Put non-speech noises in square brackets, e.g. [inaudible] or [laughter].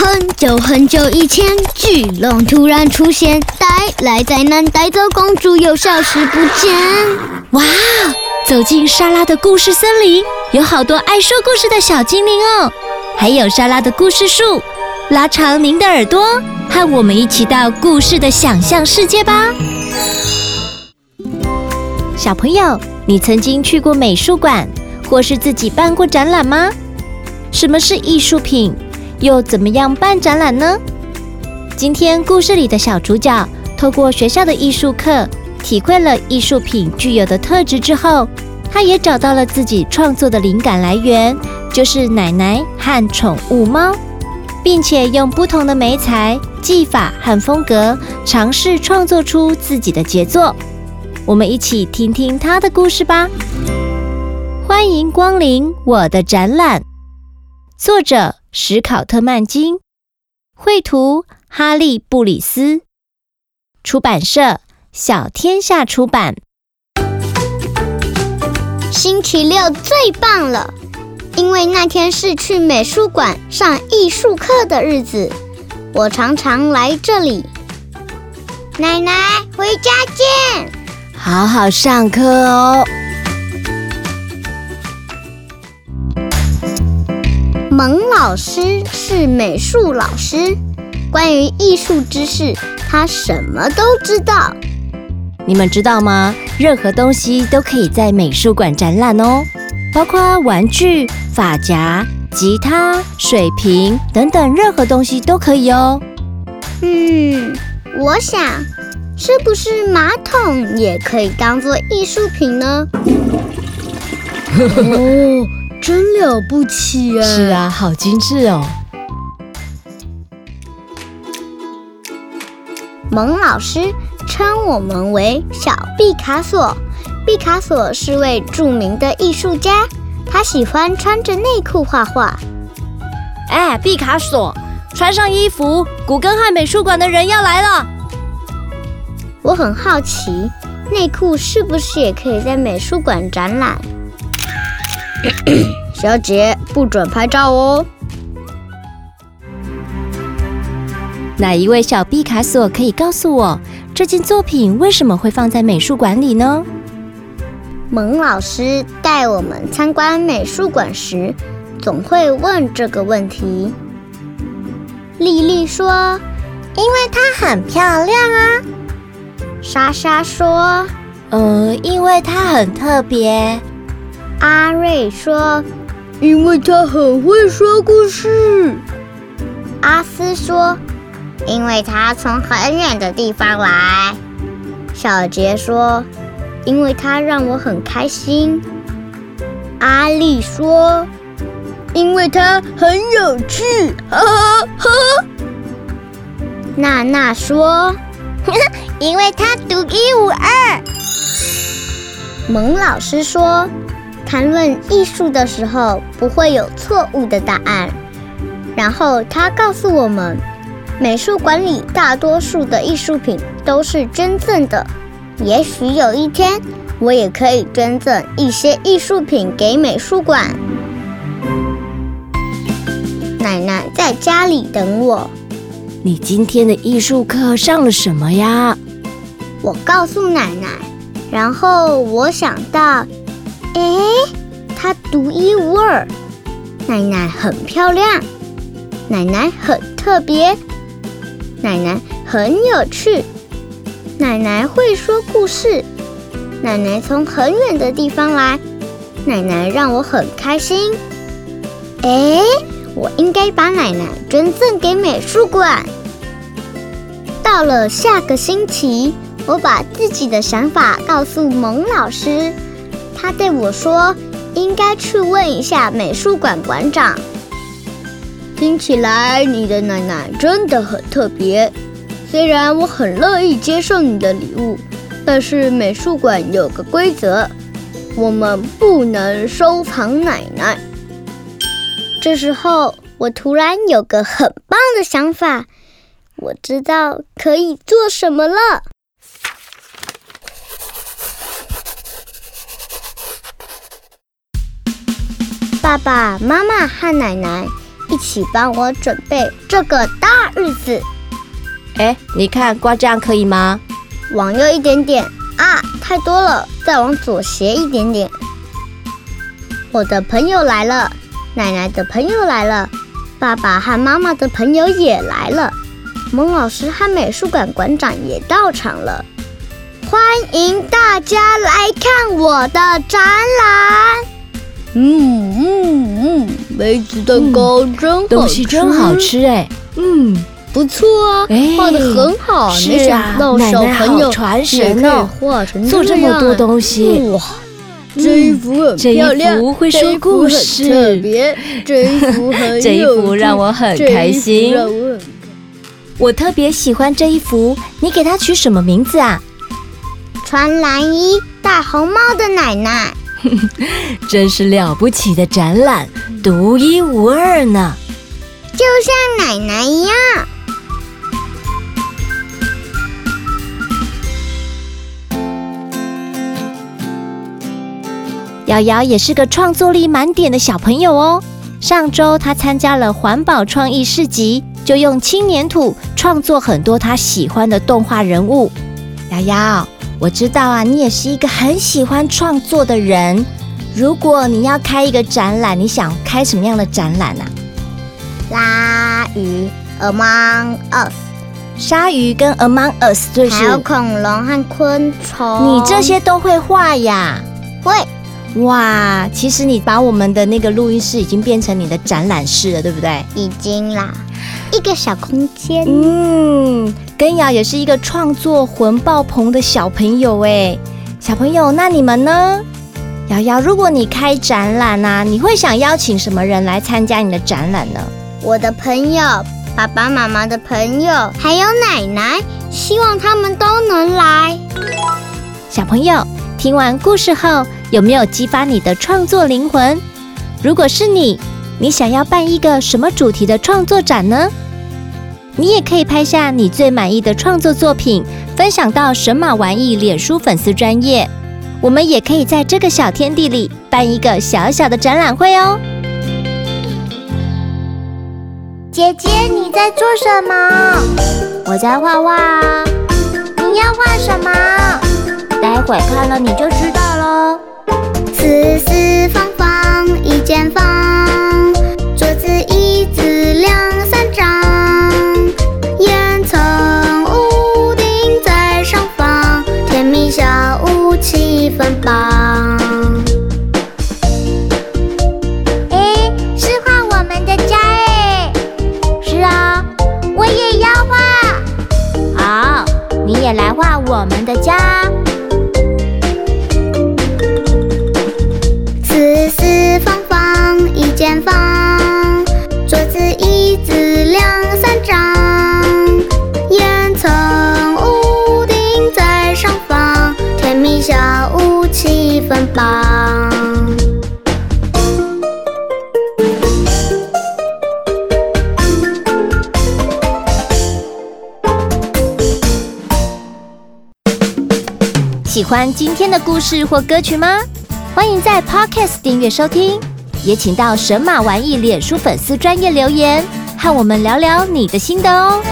很久很久以前，巨龙突然出现，带来灾难，带走公主，又消失不见。哇！走进莎拉的故事森林，有好多爱说故事的小精灵哦，还有莎拉的故事树。拉长您的耳朵，和我们一起到故事的想象世界吧。小朋友，你曾经去过美术馆，或是自己办过展览吗？什么是艺术品？又怎么样办展览呢？今天故事里的小主角透过学校的艺术课，体会了艺术品具有的特质之后，他也找到了自己创作的灵感来源，就是奶奶和宠物猫，并且用不同的媒材、技法和风格，尝试创作出自己的杰作。我们一起听听他的故事吧。欢迎光临我的展览，作者。史考特·曼金，绘图哈利·布里斯，出版社小天下出版。星期六最棒了，因为那天是去美术馆上艺术课的日子。我常常来这里。奶奶，回家见。好好上课哦。蒙老师是美术老师，关于艺术知识，他什么都知道。你们知道吗？任何东西都可以在美术馆展览哦，包括玩具、发夹、吉他、水瓶等等，任何东西都可以哦。嗯，我想，是不是马桶也可以当做艺术品呢？哦。[laughs] 真了不起啊！是啊，好精致哦。蒙老师称我们为小毕卡索。毕卡索是位著名的艺术家，他喜欢穿着内裤画画。哎，毕卡索，穿上衣服，古根汉美术馆的人要来了。我很好奇，内裤是不是也可以在美术馆展览？[coughs] 小姐，不准拍照哦。哪一位小毕卡索可以告诉我，这件作品为什么会放在美术馆里呢？蒙老师带我们参观美术馆时，总会问这个问题。丽丽说：“因为它很漂亮啊。”莎莎说：“呃，因为它很特别。”阿瑞说：“因为他很会说故事。”阿斯说：“因为他从很远的地方来。”小杰说：“因为他让我很开心。”阿丽说：“因为他很有趣。”哈哈哈。娜娜说：“ [laughs] 因为他独一无二。”蒙老师说。谈论艺术的时候，不会有错误的答案。然后他告诉我们，美术馆里大多数的艺术品都是捐赠的。也许有一天，我也可以捐赠一些艺术品给美术馆。奶奶在家里等我。你今天的艺术课上了什么呀？我告诉奶奶，然后我想到。哎，她独一无二，奶奶很漂亮，奶奶很特别，奶奶很有趣，奶奶会说故事，奶奶从很远的地方来，奶奶让我很开心。哎，我应该把奶奶捐赠给美术馆。到了下个星期，我把自己的想法告诉蒙老师。他对我说：“应该去问一下美术馆馆长。”听起来你的奶奶真的很特别。虽然我很乐意接受你的礼物，但是美术馆有个规则，我们不能收藏奶奶。这时候，我突然有个很棒的想法，我知道可以做什么了。爸爸妈妈和奶奶一起帮我准备这个大日子。哎，你看挂这样可以吗？往右一点点啊，太多了，再往左斜一点点。我的朋友来了，奶奶的朋友来了，爸爸和妈妈的朋友也来了，蒙老师和美术馆馆长也到场了。欢迎大家来看我的展览。嗯嗯嗯，梅子蛋糕真好吃，东西真好吃哎。嗯。不错啊，画的很好。是啊，奶奶好传神哦，画成做这么多东西。哇，这一幅很漂亮，这一幅会说故事，特别。这一幅很 [laughs] 这一幅让我很开心。我特别喜欢这一幅，你给它取什么名字啊？穿蓝衣戴红帽的奶奶，真是了不起的展览，独一无二呢，就像奶奶一样。瑶瑶也是个创作力满点的小朋友哦。上周她参加了环保创意市集，就用轻黏土创作很多她喜欢的动画人物。瑶瑶，我知道啊，你也是一个很喜欢创作的人。如果你要开一个展览，你想开什么样的展览呢？啊？鲨鱼 Among Us，鲨鱼跟 Among Us 就是还有恐龙和昆虫，你这些都会画呀？会。哇，其实你把我们的那个录音室已经变成你的展览室了，对不对？已经啦，一个小空间。嗯，根瑶也是一个创作魂爆棚的小朋友哎。小朋友，那你们呢？瑶瑶，如果你开展览啊，你会想邀请什么人来参加你的展览呢？我的朋友，爸爸妈妈的朋友，还有奶奶，希望他们都能来。小朋友，听完故事后，有没有激发你的创作灵魂？如果是你，你想要办一个什么主题的创作展呢？你也可以拍下你最满意的创作作品，分享到神马玩意脸书粉丝专页。我们也可以在这个小天地里办一个小小的展览会哦。姐姐，你在做什么？我在画画啊。你要画什么？待会看了你就知道喽。四四方方一间房，桌子椅子两三张，烟囱屋顶在上方，甜蜜小屋气氛棒。哎，是画我们的家哎。是啊，我也要画。好，你也来画我们的家。房，桌子椅子两三张，烟囱屋顶在上方，甜蜜小屋气氛棒。喜欢今天的故事或歌曲吗？欢迎在 Podcast 订阅收听。也请到神马玩意脸书粉丝专业留言，和我们聊聊你的心得哦。